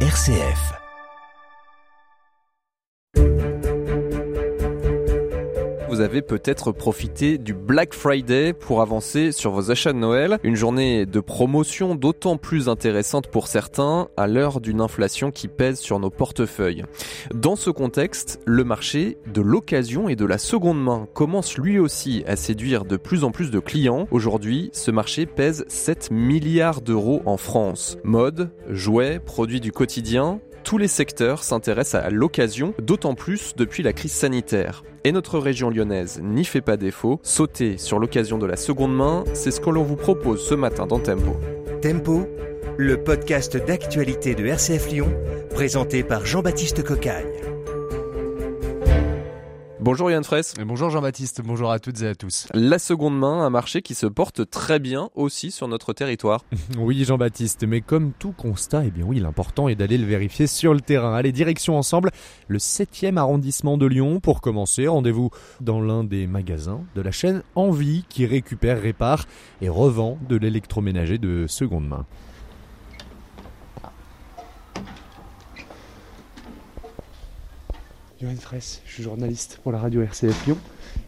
RCF. Vous avez peut-être profité du Black Friday pour avancer sur vos achats de Noël. Une journée de promotion d'autant plus intéressante pour certains à l'heure d'une inflation qui pèse sur nos portefeuilles. Dans ce contexte, le marché de l'occasion et de la seconde main commence lui aussi à séduire de plus en plus de clients. Aujourd'hui, ce marché pèse 7 milliards d'euros en France. Mode, jouets, produits du quotidien, tous les secteurs s'intéressent à l'occasion, d'autant plus depuis la crise sanitaire. Et notre région lyonnaise n'y fait pas défaut. Sauter sur l'occasion de la seconde main, c'est ce que l'on vous propose ce matin dans Tempo. Tempo, le podcast d'actualité de RCF Lyon, présenté par Jean-Baptiste Cocagne. Bonjour Yann Fraisse. Et bonjour Jean-Baptiste, bonjour à toutes et à tous. La seconde main, un marché qui se porte très bien aussi sur notre territoire. oui Jean-Baptiste, mais comme tout constat, eh bien oui, l'important est d'aller le vérifier sur le terrain. Allez, direction ensemble, le 7e arrondissement de Lyon. Pour commencer, rendez-vous dans l'un des magasins de la chaîne Envie qui récupère, répare et revend de l'électroménager de seconde main. Johan Fraisse, je suis journaliste pour la radio RCF Lyon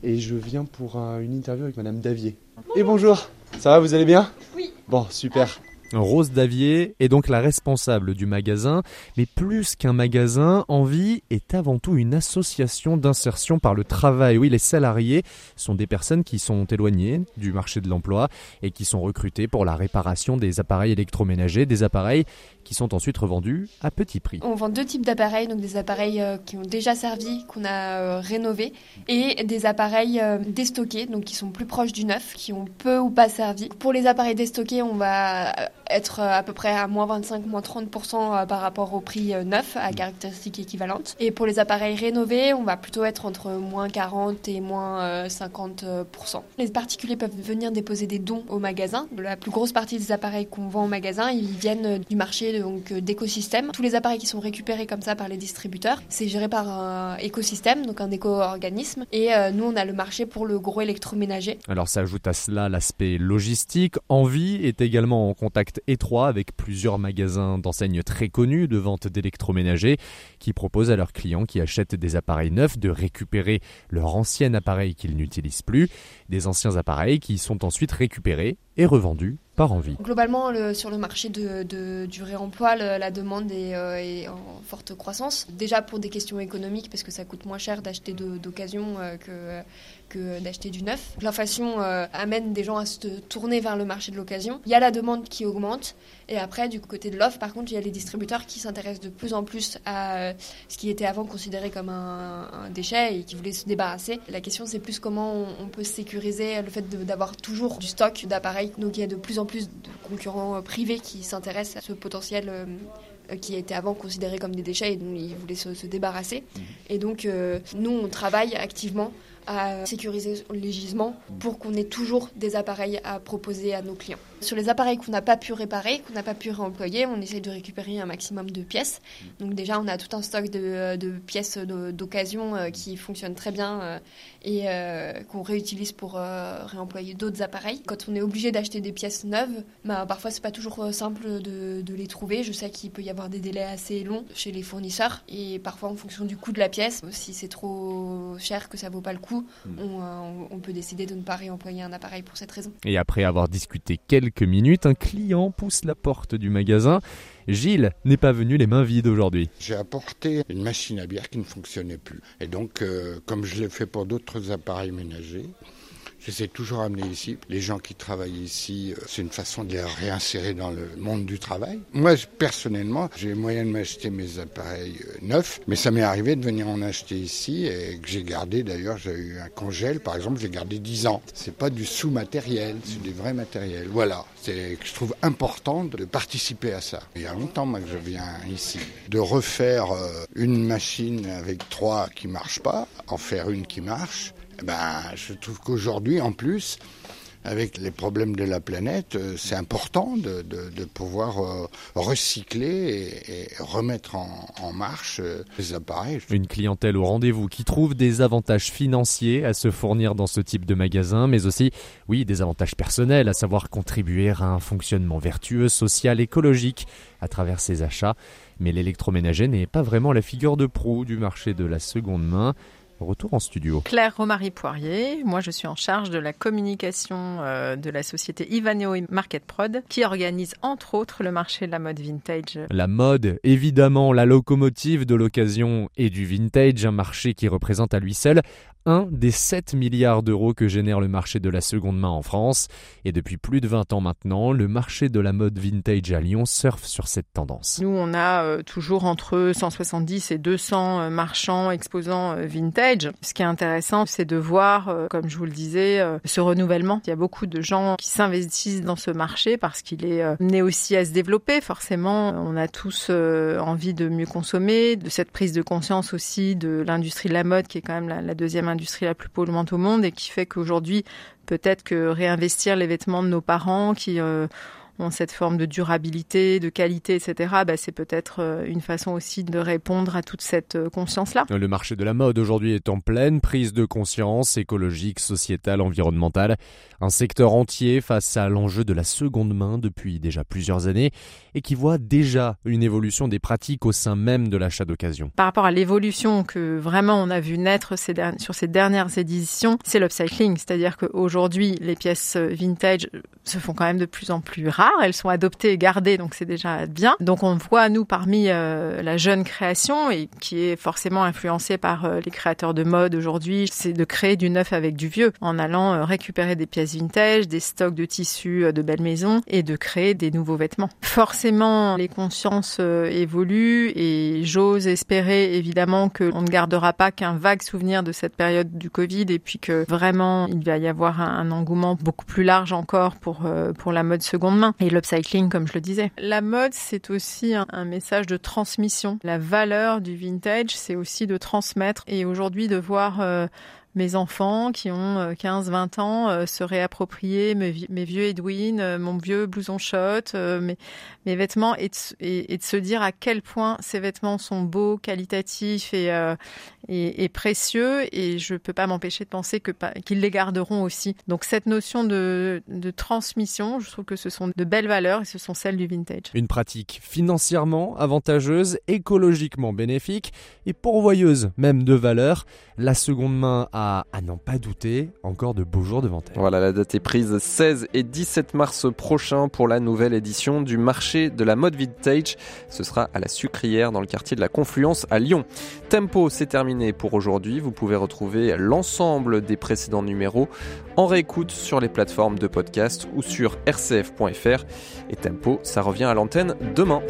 et je viens pour une interview avec Madame Davier. Et bonjour, ça va, vous allez bien? Oui. Bon, super. Rose Davier est donc la responsable du magasin, mais plus qu'un magasin, Envie est avant tout une association d'insertion par le travail. Oui, les salariés sont des personnes qui sont éloignées du marché de l'emploi et qui sont recrutées pour la réparation des appareils électroménagers, des appareils qui sont ensuite revendus à petit prix. On vend deux types d'appareils, donc des appareils euh, qui ont déjà servi, qu'on a euh, rénovés, et des appareils euh, déstockés, donc qui sont plus proches du neuf, qui ont peu ou pas servi. Pour les appareils déstockés, on va être à peu près à moins 25, moins 30% par rapport au prix neuf, à caractéristiques équivalentes. Et pour les appareils rénovés, on va plutôt être entre moins 40 et moins 50%. Les particuliers peuvent venir déposer des dons au magasin. La plus grosse partie des appareils qu'on vend au magasin, ils viennent du marché donc euh, d'écosystèmes. Tous les appareils qui sont récupérés comme ça par les distributeurs, c'est géré par un écosystème, donc un éco-organisme. Et euh, nous, on a le marché pour le gros électroménager. Alors ça ajoute à cela l'aspect logistique. Envie est également en contact étroit avec plusieurs magasins d'enseignes très connus de vente d'électroménager qui proposent à leurs clients qui achètent des appareils neufs de récupérer leur ancien appareil qu'ils n'utilisent plus, des anciens appareils qui sont ensuite récupérés et revendus par envie. Globalement, le, sur le marché du réemploi, la demande euh, est, en forte croissance. Déjà pour des questions économiques, parce que ça coûte moins cher d'acheter d'occasion euh, que, que d'acheter du neuf. L'inflation euh, amène des gens à se tourner vers le marché de l'occasion. Il y a la demande qui augmente. Et après, du côté de l'offre, par contre, il y a les distributeurs qui s'intéressent de plus en plus à ce qui était avant considéré comme un, déchet et qui voulaient se débarrasser. La question, c'est plus comment on, peut sécuriser le fait d'avoir toujours du stock d'appareils. Donc il y a de plus en plus de concurrents euh, privés qui s'intéressent à ce potentiel euh, euh, qui était avant considéré comme des déchets et dont ils voulaient se, débarrasser. Mmh. Et donc, nous, on travaille activement à sécuriser le gisement pour qu'on ait toujours des appareils à proposer à nos clients. Sur les appareils qu'on n'a pas pu réparer, qu'on n'a pas pu réemployer, on essaye de récupérer un maximum de pièces. Donc déjà, on a tout un stock de, pièces d'occasion euh, qui fonctionnent très bien euh, et euh, qu'on réutilise pour réemployer d'autres appareils. Quand on est obligé d'acheter des pièces neuves, bah, parfois c'est pas toujours simple de, les trouver. Je sais qu'il peut y avoir des délais assez longs chez les fournisseurs et parfois en fonction du coût de la pièce, si c'est trop cher que ça vaut pas le coup, Euh, on, peut décider de ne pas réemployer un appareil pour cette raison. Et après avoir discuté quelques minutes, un client pousse la porte du magasin. Gilles n'est pas venu les mains vides aujourd'hui. J'ai apporté une machine à bière qui ne fonctionnait plus. Et donc, euh, comme je l'ai fait pour d'autres appareils ménagers, J'essaie toujours d'amener ici les gens qui travaillent ici. Euh, c'est une façon de les réinsérer dans le monde du travail. Moi, personnellement, j'ai moyen de m'acheter mes appareils euh, neufs, mais ça m'est arrivé de venir en acheter ici et que j'ai gardé. D'ailleurs, j'ai eu un congèle, par exemple, j'ai gardé 10 ans. C'est pas du sous-matériel, c'est du vrai matériel. Voilà. C'est je trouve important de participer à ça. Il y a longtemps moi, que je viens ici. De refaire euh, une machine avec trois qui marchent pas, en faire une qui marche, ben, je trouve qu'aujourd'hui, en plus, avec les problèmes de la planète, euh, c'est important de, pouvoir euh, recycler et, remettre en, marche euh, les appareils. Une clientèle au rendez-vous qui trouve des avantages financiers à se fournir dans ce type de magasin, mais aussi, oui, des avantages personnels, à savoir contribuer à un fonctionnement vertueux, social, écologique à travers ses achats. Mais l'électroménager n'est pas vraiment la figure de proue du marché de la seconde main. Retour en studio. Claire Romary Poirier, moi je suis en charge de la communication euh, de la société Ivaneo Market Prod qui organise entre autres le marché de la mode vintage. La mode, évidemment la locomotive de l'occasion et du vintage, un marché qui représente à lui seul un des 7 milliards d'euros que génère le marché de la seconde main en France. Et depuis plus de 20 ans maintenant, le marché de la mode vintage à Lyon surfe sur cette tendance. Nous, on a euh, toujours entre 170 et 200 euh, marchands exposants euh, Ce qui est intéressant, c'est de voir, comme je vous le disais, ce renouvellement. Il y a beaucoup de gens qui s'investissent dans ce marché parce qu'il est né aussi à se développer. Forcément, on a tous envie de mieux consommer, de cette prise de conscience aussi de l'industrie de la mode qui est quand même la, deuxième industrie la plus polluante au monde et qui fait qu'aujourd'hui, peut-être que réinvestir les vêtements de nos parents qui euh, ont cette forme de durabilité, de qualité, etc., bah, c'est peut-être euh, une façon aussi de répondre à toute cette euh, conscience-là. Le marché de la mode aujourd'hui est en pleine prise de conscience écologique, sociétale, environnementale. Un secteur entier face à l'enjeu de la seconde main depuis déjà plusieurs années et qui voit déjà une évolution des pratiques au sein même de l'achat d'occasion. Par rapport à l'évolution que vraiment on a vu naître sur ces dernières éditions, c'est l'upcycling, c'est-à-dire qu'aujourd'hui les pièces vintage se font quand même de plus en plus rares elles sont adoptées et gardées, donc c'est déjà bien. Donc on voit, nous, parmi euh, la jeune création, et qui est forcément influencée par euh, les créateurs de mode aujourd'hui, c'est de créer du neuf avec du vieux, en allant euh, récupérer des pièces vintage, des stocks de tissus de belles maisons, et de créer des nouveaux vêtements. Forcément, les consciences évoluent, et j'ose espérer évidemment qu'on ne gardera pas qu'un vague souvenir de cette période du Covid, et puis que vraiment il va y avoir un, engouement beaucoup plus large encore pour, pour la mode seconde main et l'upcycling, comme je le disais. La mode, c'est aussi un, message de transmission. La valeur du vintage, c'est aussi de transmettre. Et aujourd'hui, de voir euh, mes enfants qui ont 15-20 euh, ans euh, se réapproprier mes, vieux Edwin, euh, mon vieux blouson shot, mes, vêtements et de, se dire à quel point ces vêtements sont beaux, qualitatifs et, précieux et je peux pas m'empêcher de penser que qu'ils les garderont aussi. Donc cette notion de, de transmission, je trouve que ce sont de belles valeurs et ce sont celles du vintage. Une pratique financièrement avantageuse, écologiquement bénéfique et pourvoyeuse même de valeurs. La seconde main a à, n'en pas douter, encore de beaux jours devant elle. Voilà, la date est prise 16 et 17 mars prochain pour la nouvelle édition du marché de la mode vintage. Ce sera à la Sucrière dans le quartier de la Confluence à Lyon. Tempo, c'est terminé pour aujourd'hui. Vous pouvez retrouver l'ensemble des précédents numéros en réécoute sur les plateformes de podcast ou sur rcf.fr. Et Tempo, ça revient à l'antenne demain.